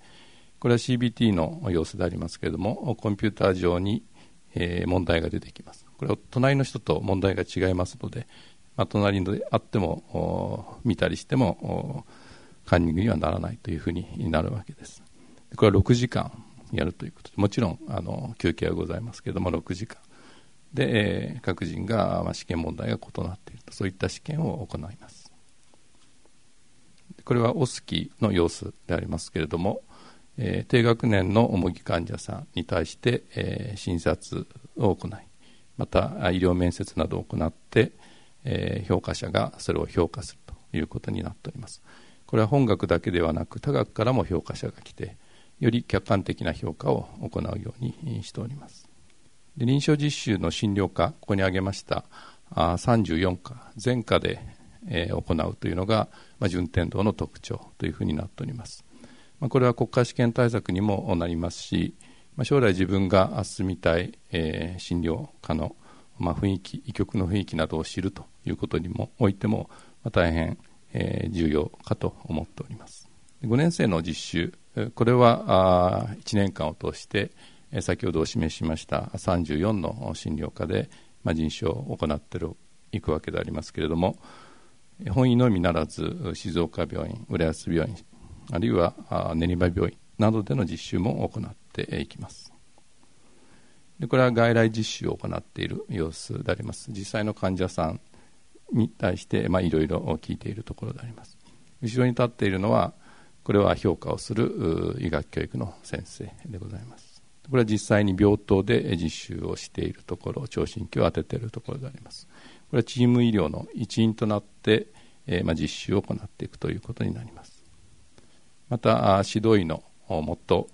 これは CBT の様子でありますけれどもコンピューター上に問題が出てきます。これは隣の人と問題が違いますので、まあ、隣であっても見たりしてもカンニングにはならないというふうになるわけです。これは6時間やるということでもちろんあの休憩はございますけれども6時間。で、えー、各人が、まあ、試験問題が異なっていると。そういった試験を行います。これはオスキーの様子でありますけれども、えー、低学年の重ぎ患者さんに対して、えー、診察を行いまた医療面接などを行って、えー、評価者がそれを評価するということになっております。これは本学だけではなく他学からも評価者が来てより客観的な評価を行うようにしております。で臨床実習の診療科ここに挙げましたあ34科全科で、えー、行うというのが、まあ、順天堂の特徴というふうになっております、まあ、これは国家試験対策にもなりますし、まあ、将来自分が進みたい、えー、診療科の、まあ、雰囲気医局の雰囲気などを知るということにもおいても、まあ、大変、えー、重要かと思っております。5年生の実習これは1年間を通して先ほどお示しました34の診療科で人種を行っていくわけでありますけれども本医のみならず静岡病院浦安病院あるいは練馬病院などでの実習も行っていきます。でこれは外来実習を行っている様子であります。実際の患者さんに対していろいろ聞いているところであります。後ろに立っているのはこれは評価をする医学教育の先生でございます。これは実際に病棟で実習をしているところ聴診器を当てているところであります。これはチーム医療の一員となって、えまあ、実習を行っていくということになります。また指導医のもっと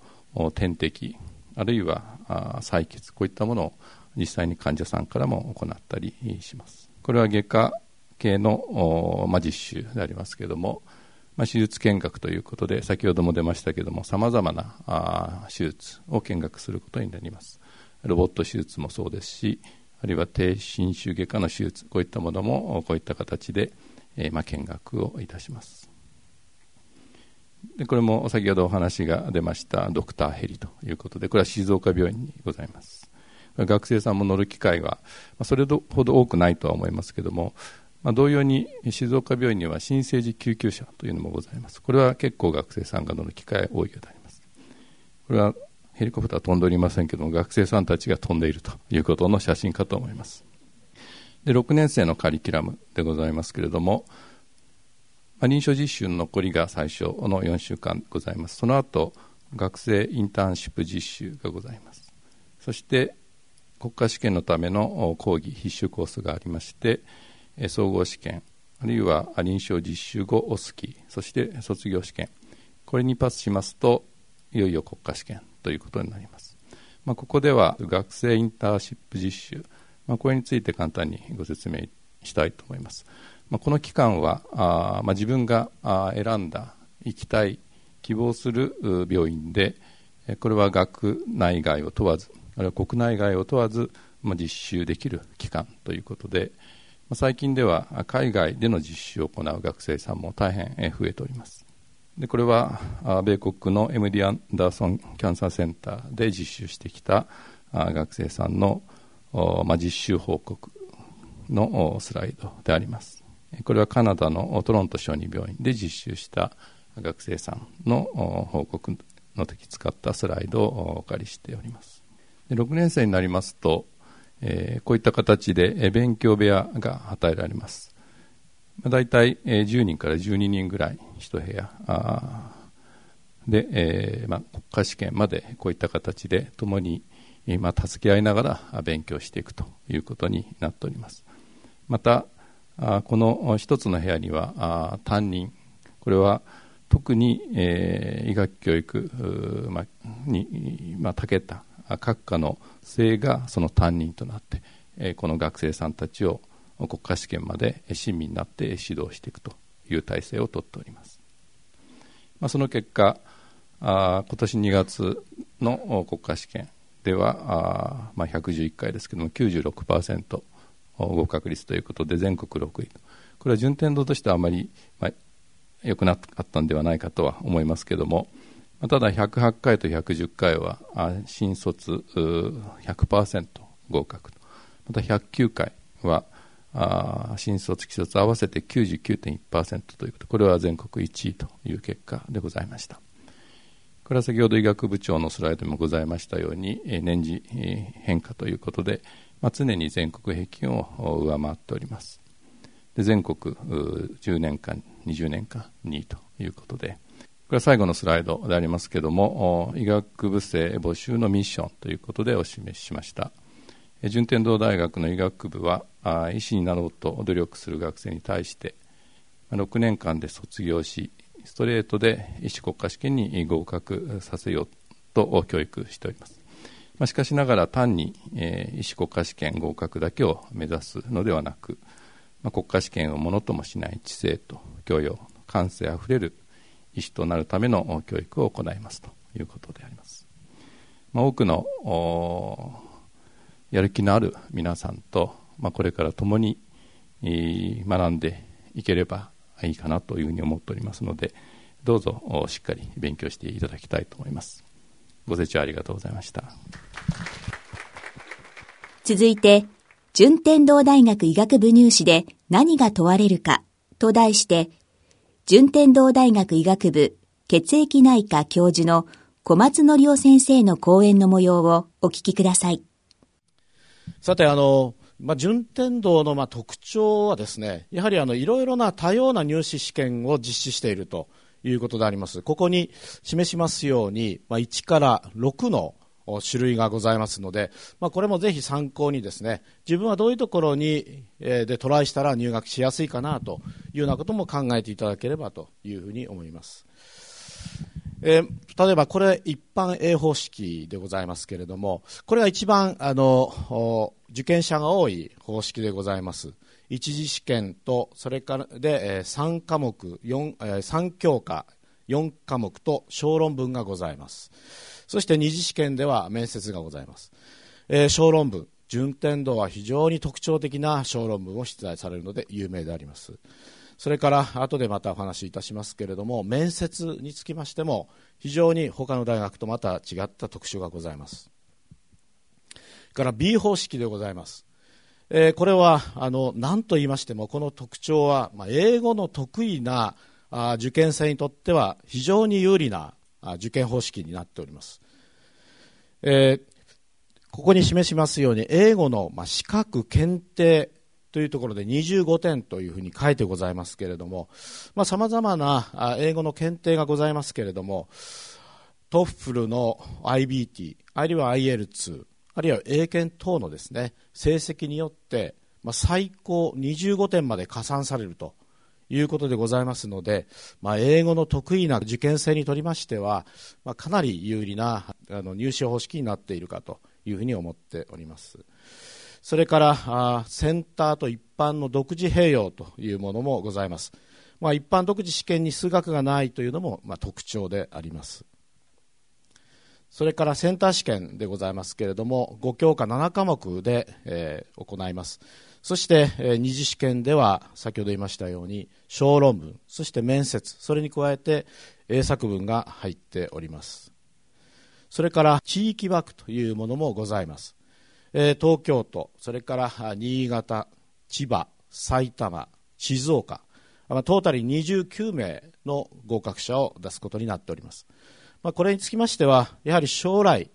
点滴あるいは採血こういったものを実際に患者さんからも行ったりします。これは外科系の、まあ、実習でありますけれどもまあ、手術見学ということで先ほども出ましたけれどもさまざまな手術を見学することになります。ロボット手術もそうですしあるいは低侵襲外科の手術こういったものもこういった形で、まあ、見学をいたします。でこれも先ほどお話が出ましたドクターヘリということでこれは静岡病院にございます。学生さんも乗る機会はそれほど多くないとは思いますけどもまあ、同様に静岡病院には新生児救急車というのもございます。これは結構学生さんが乗る機会多いようであります。これはヘリコプター飛んでおりませんけども学生さんたちが飛んでいるということの写真かと思います。で6年生のカリキュラムでございますけれども、まあ、臨床実習の残りが最初の4週間ございます。その後学生インターンシップ実習がございます。そして国家試験のための講義必修コースがありまして総合試験あるいは臨床実習後オスキーそして卒業試験。これにパスしますといよいよ国家試験ということになります、まあ、ここでは学生インターンシップ実習、まあ、これについて簡単にご説明したいと思います、まあ、この期間はあ、まあ、自分が選んだ行きたい希望する病院でこれは学内外を問わずあるいは国内外を問わず、まあ、実習できる期間ということで、まあ最近では海外での実習を行う学生さんも大変増えております。でこれは米国の MD アンダーソンキャンサーセンターで実習してきた学生さんの、まあ、実習報告のスライドであります。これはカナダのトロント小児病院で実習した学生さんの報告の時使ったスライドをお借りしておりますで6年生になりますとえ、こういった形で勉強部屋が与えられます。大体10人から12人ぐらい1部屋で、えまあ、国家試験までこういった形で共に、ま、助け合いながら勉強していくということになっております。またこの一つの部屋には担任。これは特に、えー、医学教育、まあ、に、まあ、長けた各科の生がその担任となって、えこの学生さんたちを国家試験まで親身になって指導していくという体制をとっております、まあ、その結果あ今年2月の国家試験ではあ、まあ、111回ですけども96%合格率ということで全国6位これは順天堂としてはあまり、まあ、良くなかったんではないかとは思いますけども。まただ108回と110回は新卒100%合格また109回はあ新卒、既卒合わせて99.1%ということ。これは全国1位という結果でございました。これは先ほど医学部長のスライドにもございましたように年次変化ということで、まあ、常に全国平均を上回っております。で全国10年間20年間2位ということでこれは最後のスライドでありますけれども医学部生募集のミッションということでお示ししました。順天堂大学の医学部は医師になろうと努力する学生に対して6年間で卒業しストレートで医師国家試験に合格させようと教育しております、まあ、しかしながら単に、えー、医師国家試験合格だけを目指すのではなく、まあ、国家試験をものともしない知性と教養感性あふれる医師となるための教育を行いますということであります、まあ、多くのやる気のある皆さんと、まあ、これから共に学んでいければいいかなというふうに思っておりますのでどうぞしっかり勉強していただきたいと思いますご清聴ありがとうございました続いて順天堂大学医学部入試で何が問われるかと題して順天堂大学医学部血液内科教授の小松則夫先生の講演の模様をお聞きください。さて、あの、まあ、順天堂のまあ特徴はですね、やはりあのいろいろな多様な入試試験を実施しているということであります。ここに示しますように、まあ、1から6の種類がございますので、まあ、これもぜひ参考にですね、自分はどういうところに、えー、でトライしたら入学しやすいかなというようなことも考えていただければというふうに思います。えー、例えばこれ一般 A 方式でございますけれども、これが一番あの受験者が多い方式でございます。一次試験と、それからで、えー、3科目、4、えー、3教科、4科目と小論文がございます。そして二次試験では面接がございます。えー、小論文、順天堂は非常に特徴的な小論文を出題されるので有名であります。それから後でまたお話しいたしますけれども面接につきましても非常に他の大学とまた違った特徴がございます。から B 方式でございます、えー、これはあの何と言いましてもこの特徴は、まあ、英語の得意なあ受験生にとっては非常に有利なあ受験方式になっております、えー、ここに示しますように英語の、まあ、資格検定というところで25点というふうに書いてございますけれども、さまざ、まな英語の検定がございますけれども、トッフルの IBT、あるいは IL2、あるいは英検等のですね、成績によって、まあ、最高25点まで加算されるということでございますので、まあ、英語の得意な受験生にとりましては、まあ、かなり有利なあの入試方式になっているかというふうに思っております。それからセンターと一般の独自併用というものもございます、まあ、一般独自試験に数学がないというのも、まあ、特徴であります。それからセンター試験でございますけれども5教科7科目で、えー、行います。そして、えー、二次試験では先ほど言いましたように小論文そして面接それに加えて英作文が入っております。それから地域枠というものもございます。東京都、それから新潟、千葉、埼玉、静岡、トータル29名の合格者を出すことになっております。これにつきましては、やはり将来、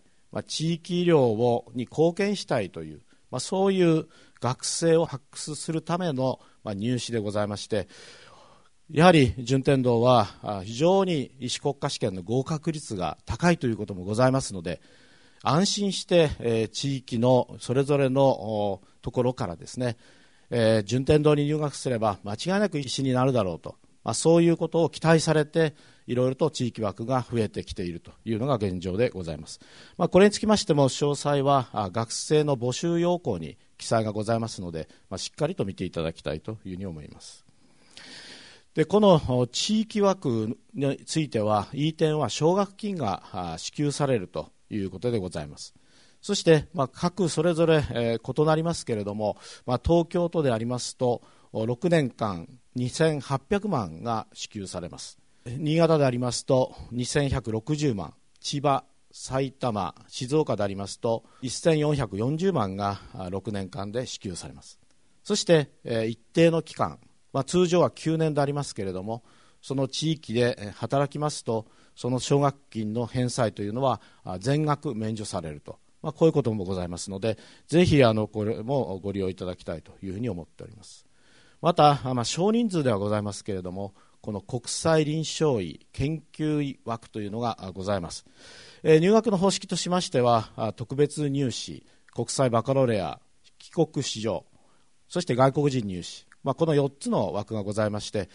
地域医療をに貢献したいという、そういう学生を発掘するための、入試でございまして、やはり順天堂は非常に医師国家試験の合格率が高いということもございますので、安心して、えー、地域のそれぞれのところからですね、えー、順天堂に入学すれば間違いなく医師になるだろうと、まあ、そういうことを期待されていろいろと地域枠が増えてきているというのが現状でございます。まあ、これにつきましても、詳細は学生の募集要項に記載がございますので、まあ、しっかりと見ていただきたいというふうに思います。でこの地域枠については、E 点は奨学金が支給されるということでございます。そして、まあ、各それぞれ、えー、異なりますけれども、まあ、東京都でありますと、6年間2800万が支給されます。新潟でありますと2160万、千葉、埼玉、静岡でありますと1440万が6年間で支給されます。そして、えー、一定の期間、まあ、通常は9年でありますけれども、その地域で働きますと、その奨学金の返済というのは全額免除されるとまあ、こういうこともございますので、ぜひあのこれもご利用いただきたいというふうに思っております。また、まあ、少人数ではございますけれども、この国際臨床医研究医枠というのがございます。えー、入学の方式としましては、特別入試、国際バカロレア、帰国子女、そして外国人入試、まあ、この4つの枠がございまして、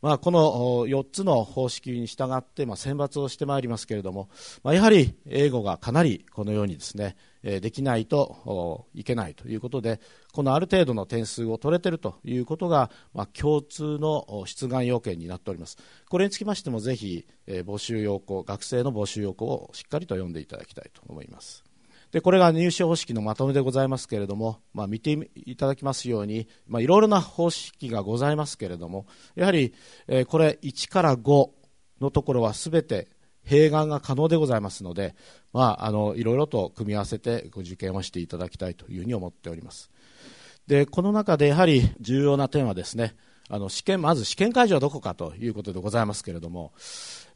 まあ、この4つの方式に従って、まあ、選抜をしてまいりますけれども、まあ、やはり英語がかなりこのようにですね、できないといけないということで、このある程度の点数を取れているということが、まあ、共通の出願要件になっております。これにつきましても、ぜひ、募集要項、学生の募集要項をしっかりと読んでいただきたいと思います。でこれが入試方式のまとめでございますけれども、まあ、見ていただきますように、まあ、いろいろな方式がございますけれどもやはり、えー、これ1から5のところはすべて併願が可能でございますので、まあ、あのいろいろと組み合わせてご受験をしていただきたいというふうに思っております。でこの中でやはり重要な点はですねあの試験まず試験会場はどこかということでございますけれども、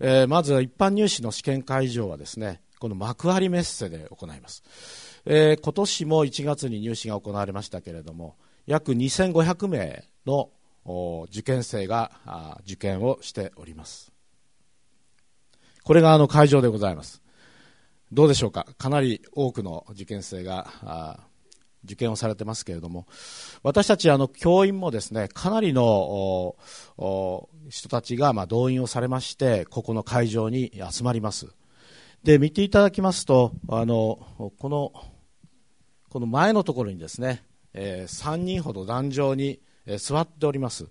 えー、まず一般入試の試験会場はですねこの幕張メッセで行います、えー、今年も1月に入試が行われましたけれども約2500名の受験生が受験をしております。これがあの会場でございます。どうでしょうか？かなり多くの受験生が受験をされてますけれども私たちあの教員もですねかなりの人たちがま動員をされましてここの会場に集まります。で見ていただきますとあのこのこの前のところにですね、えー、3人ほど壇上に、えー、座っております、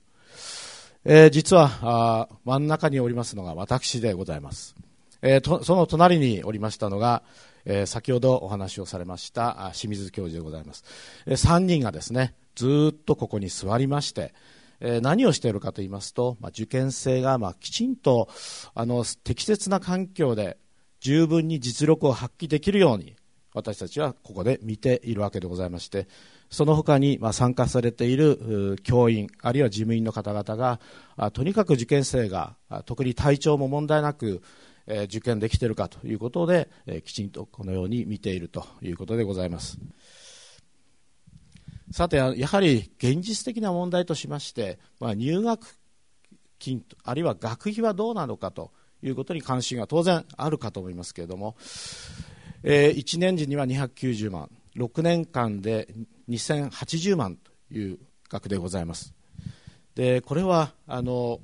えー、実はあ真ん中におりますのが私でございます、えー、その隣におりましたのが、えー、先ほどお話をされました清水教授でございます、えー、3人がですねずっとここに座りましてえ何をしているかと言いますと、まあ、受験生がまあきちんとあの適切な環境で十分に実力を発揮できるように私たちはここで見ているわけでございましてその他に参加されている教員あるいは事務員の方々がとにかく受験生が特に体調も問題なく受験できているかということできちんとこのように見ているということでございます。さてやはり現実的な問題としまして、入学金あるいは学費はどうなのかということに関心が当然あるかと思いますけれども、えー、1年時には290万6年間で2080万という額でございます。でこれはあの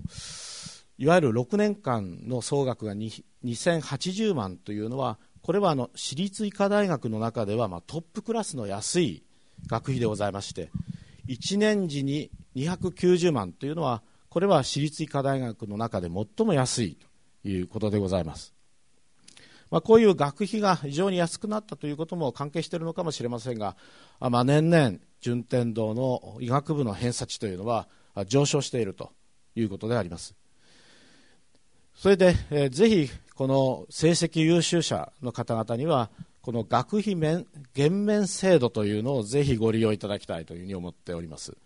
いわゆる6年間の総額が2080万というのはこれはあの私立医科大学の中ではまあトップクラスの安い学費でございまして1年時に290万というのはこれは私立医科大学の中で最も安いいうことでございます。まあ、こういう学費が非常に安くなったということも関係しているのかもしれませんが、まあ、年々、順天堂の医学部の偏差値というのは上昇しているということであります。それで、えー、ぜひこの成績優秀者の方々にはこの学費面減免制度というのをぜひご利用いただきたいというふうに思っております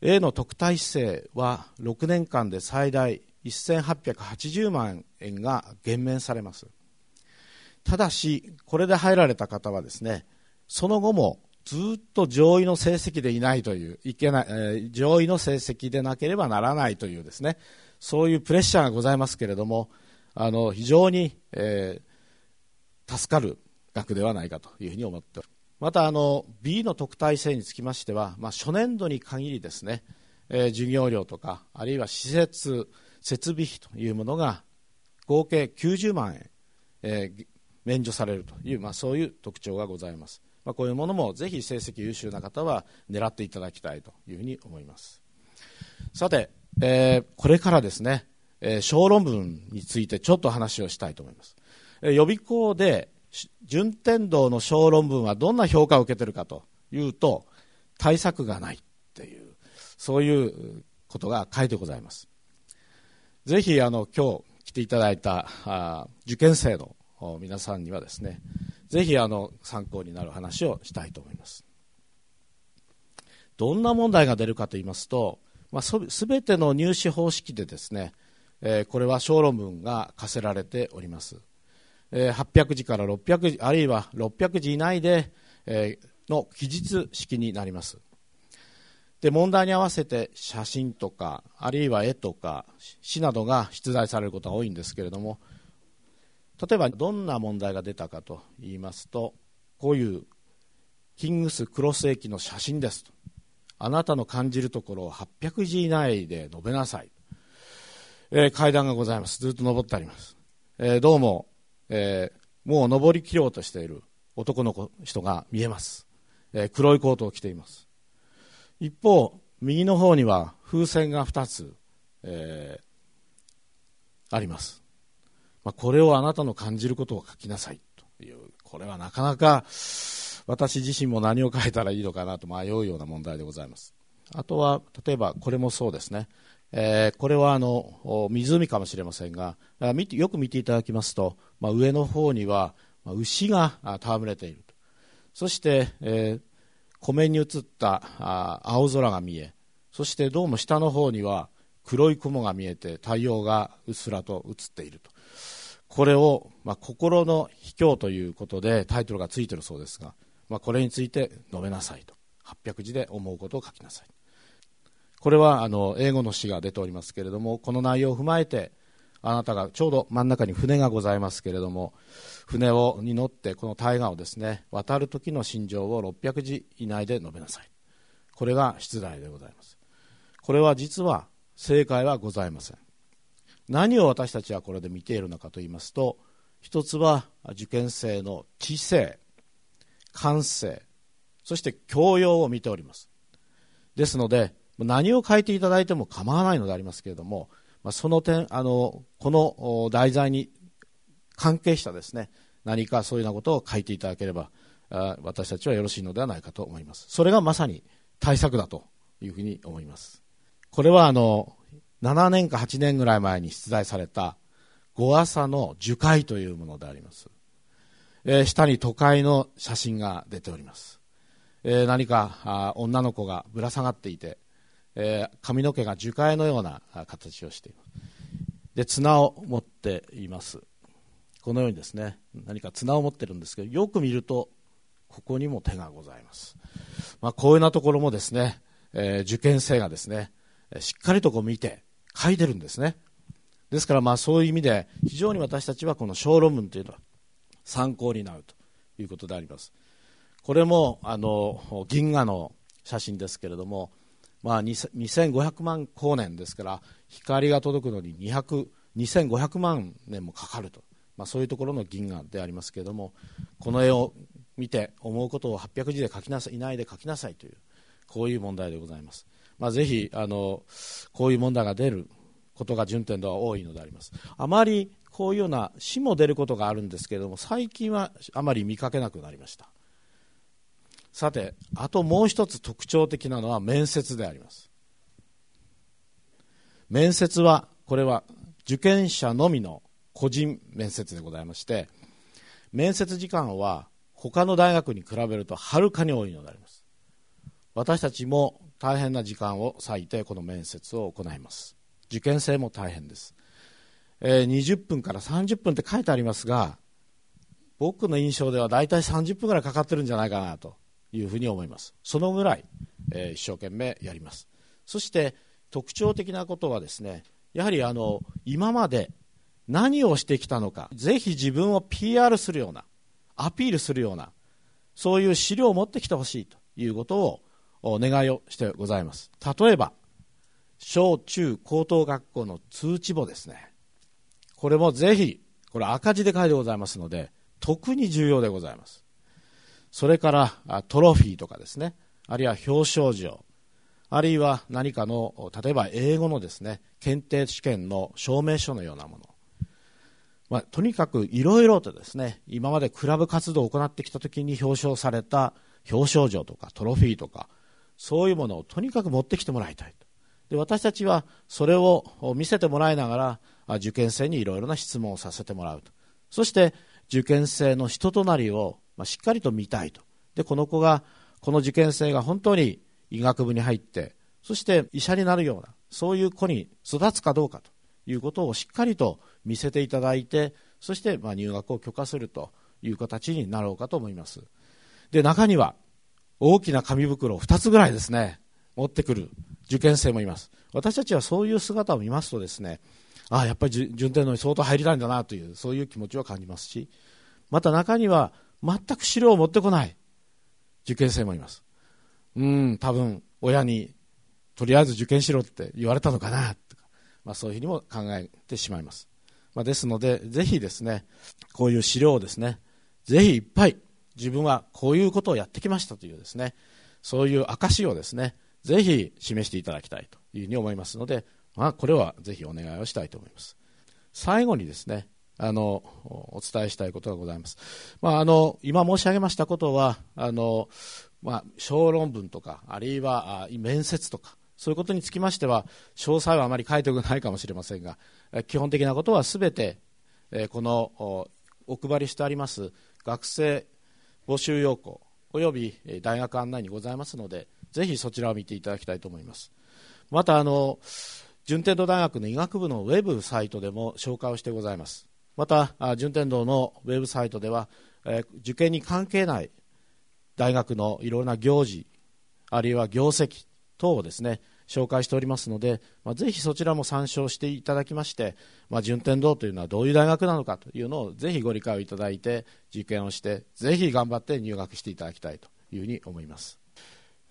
A の特待生は6年間で最大1880万円が減免されます。ただしこれで入られた方はですねその後もずっと上位の成績でいないといういけない、えー、上位の成績でなければならないというですねそういうプレッシャーがございますけれどもあの非常に、えー、助かる額ではないかというふうに思っております。またあの B の特待生につきましては、まあ、初年度に限りですね、えー、授業料とかあるいは施設設備費というものが合計90万円、えー、免除されるという、まあ、そういう特徴がございます、まあ、こういうものもぜひ成績優秀な方は狙っていただきたいというふうに思います。さて、えー、これからですね、えー、小論文についてちょっと話をしたいと思います、えー、予備校で順天堂の小論文はどんな評価を受けてるかというと対策がないっていうそういうことが書いてございます。ぜひあの今日来ていただいたあ受験生の皆さんにはですねぜひあの参考になる話をしたいと思います。どんな問題が出るかと言いますと、まあ、すべての入試方式でですね、えー、これは小論文が課せられております、えー、800字から600字あるいは600字以内で、えー、の記述式になります。で問題に合わせて写真とかあるいは絵とか詩などが出題されることが多いんですけれども例えばどんな問題が出たかと言いますとこういうキングスクロス駅の写真ですと。あなたの感じるところを800字以内で述べなさい、えー、階段がございます。ずっと登ってあります、えー、どうも、えー、もう登りきろうとしている男の人が見えます、え黒いコートを着ています。一方右の方には風船が2つ、えー、あります、まあ、これをあなたの感じることを書きなさいという。これはなかなか私自身も何を書いたらいいのかなと迷うような問題でございます。あとは例えばこれもそうですね、えー、これはあの湖かもしれませんがよく見ていただきますと、まあ、上の方には牛が戯れているそして、えー湖面に映った青空が見えそしてどうも下の方には黒い雲が見えて太陽がうっすらと映っていると。これを、まあ、心の秘境ということでタイトルがついているそうですが、まあ、これについて述べなさいと。800字で思うことを書きなさい。これはあの英語の詩が出ておりますけれどもこの内容を踏まえてあなたがちょうど真ん中に船がございますけれども船をに乗ってこの大河をですね渡る時の心情を600字以内で述べなさい。これが出題でございます。これは実は正解はございません。何を私たちはこれで見ているのかと言いますと一つは受験生の知性感性そして教養を見ております。ですので何を書いていただいても構わないのでありますけれどもまあ、その点あのこの題材に関係したですね何かそういうようなことを書いていただければ私たちはよろしいのではないかと思います。それがまさに対策だというふうに思います。これはあの7年か8年ぐらい前に出題された五朝の樹海というものであります、えー、下に都会の写真が出ております、えー、何かあ女の子がぶら下がっていてえー、髪の毛が樹海のような形をしています。で綱を持っています。このようにですね。何か綱を持ってるんですけどよく見るとここにも手がございます、まあ、こういうようなところもですね、えー、受験生がですねしっかりとこう見て書いてるんですね。ですからまあそういう意味で非常に私たちはこの小論文というのは参考になるということであります。これもあの銀河の写真ですけれどもまあ、2500万光年ですから光が届くのに2500万年もかかると、まあ、そういうところの銀河でありますけれどもこの絵を見て思うことを800字で書きなさいいないで書きなさいというこういう問題でございます、まあ、ぜひあのこういう問題が出ることが順天堂は多いのであります。あまりこういうような死も出ることがあるんですけれども最近はあまり見かけなくなりました。さてあともう一つ特徴的なのは面接であります。面接はこれは受験者のみの個人面接でございまして面接時間は他の大学に比べるとはるかに多いのであります。私たちも大変な時間を割いてこの面接を行います。受験生も大変です、えー、20分から30分って書いてありますが僕の印象では大体30分ぐらいかかってるんじゃないかなと。いうふうに思います。そのぐらい、えー、一生懸命やります。そして特徴的なことはですねやはりあの今まで何をしてきたのかぜひ自分を PR するようなアピールするようなそういう資料を持ってきてほしいということをお願いをしてございます。例えば小中高等学校の通知簿ですね。これもぜひ、これ赤字で書いてございますので、特に重要でございます。それからトロフィーとかですね、あるいは表彰状、あるいは何かの、例えば英語のですね、検定試験の証明書のようなもの。まあ、とにかくいろいろとですね、今までクラブ活動を行ってきたときに表彰された表彰状とかトロフィーとか、そういうものをとにかく持ってきてもらいたいと。で私たちはそれを見せてもらいながら受験生にいろいろな質問をさせてもらうとそして受験生の人となりをまあしっかりと見たいと。でこの子がこの受験生が本当に医学部に入ってそして医者になるようなそういう子に育つかどうかということをしっかりと見せていただいてそしてまあ入学を許可するという形になろうかと思います。で中には大きな紙袋を2つぐらいですね持ってくる受験生もいます。私たちはそういう姿を見ますとですねああやっぱり順天堂に相当入りたいんだなというそういう気持ちを感じますしまた中には全く資料を持ってこない。受験生もいます。うん多分親にとりあえず受験しろって言われたのかなとか、まあ、そういうふうにも考えてしまいます、まあ、ですのでぜひですねこういう資料をですねぜひいっぱい自分はこういうことをやってきましたというですねそういう証をですねぜひ示していただきたいというふうに思いますので、まあ、これはぜひお願いをしたいと思います。最後にですねあのお伝えしたいことがございます、まあ、あの今申し上げましたことはあの、まあ、小論文とかあるいは面接とかそういうことにつきましては詳細はあまり書いておくないかもしれませんが基本的なことはすべてこのお配りしてあります学生募集要項および大学案内にございますのでぜひそちらを見ていただきたいと思います。またあの順天堂大学の医学部のウェブサイトでも紹介をしてございます。また順天堂のウェブサイトでは、受験に関係ない大学のいろいろな行事あるいは業績等をですね紹介しておりますので、まあ、ぜひそちらも参照していただきまして、まあ、順天堂というのはどういう大学なのかというのをぜひご理解をいただいて受験をしてぜひ頑張って入学していただきたいというふうに思います。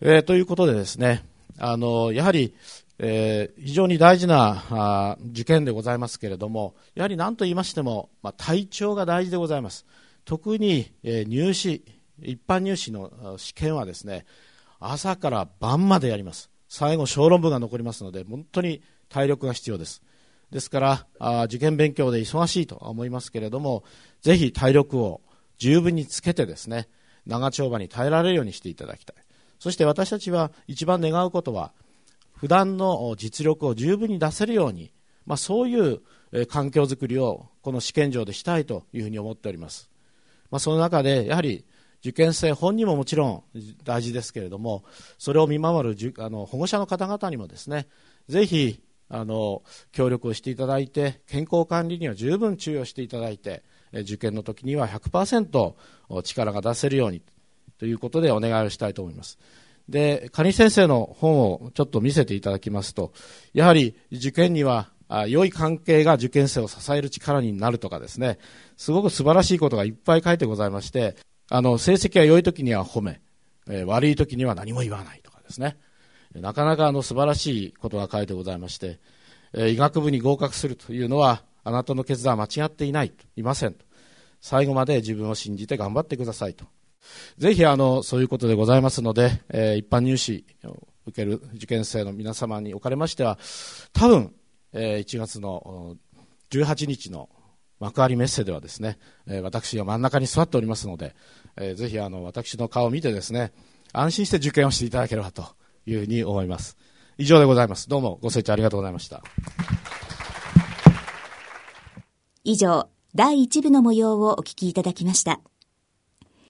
えー、ということでですねあのやはり、えー、非常に大事なあ受験でございますけれどもやはり何と言いましても、まあ、体調が大事でございます。特に、えー、入試一般入試の試験はですね朝から晩までやります。最後小論文が残りますので本当に体力が必要です。ですからあ受験勉強で忙しいと思いますけれどもぜひ体力を十分につけてですね長丁場に耐えられるようにしていただきたい。そして私たちは一番願うことは普段の実力を十分に出せるように、まあ、そういう環境づくりをこの試験場でしたいというふうに思っております、まあ、その中でやはり受験生本人ももちろん大事ですけれどもそれを見守るあの保護者の方々にもですねぜひあの協力をしていただいて健康管理には十分注意をしていただいて受験の時には100%力が出せるようにということでお願いをしたいと思います。で、カニ先生の本をちょっと見せていただきますと、やはり受験には良い関係が受験生を支える力になるとかですね、すごく素晴らしいことがいっぱい書いてございまして、あの、成績が良い時には褒め、えー、悪い時には何も言わないとかですね、なかなかあの素晴らしいことが書いてございまして、えー、医学部に合格するというのは、あなたの決断は間違っていない、いませんと。最後まで自分を信じて頑張ってくださいと。ぜひあのそういうことでございますので、えー、一般入試を受ける受験生の皆様におかれましては多分、えー、1月の18日の幕張メッセではですね、えー、私が真ん中に座っておりますので、えー、ぜひあの私の顔を見てですね安心して受験をしていただければというふうに思います。以上でございます。どうもご清聴ありがとうございました。以上第1部の模様をお聞きいただきました。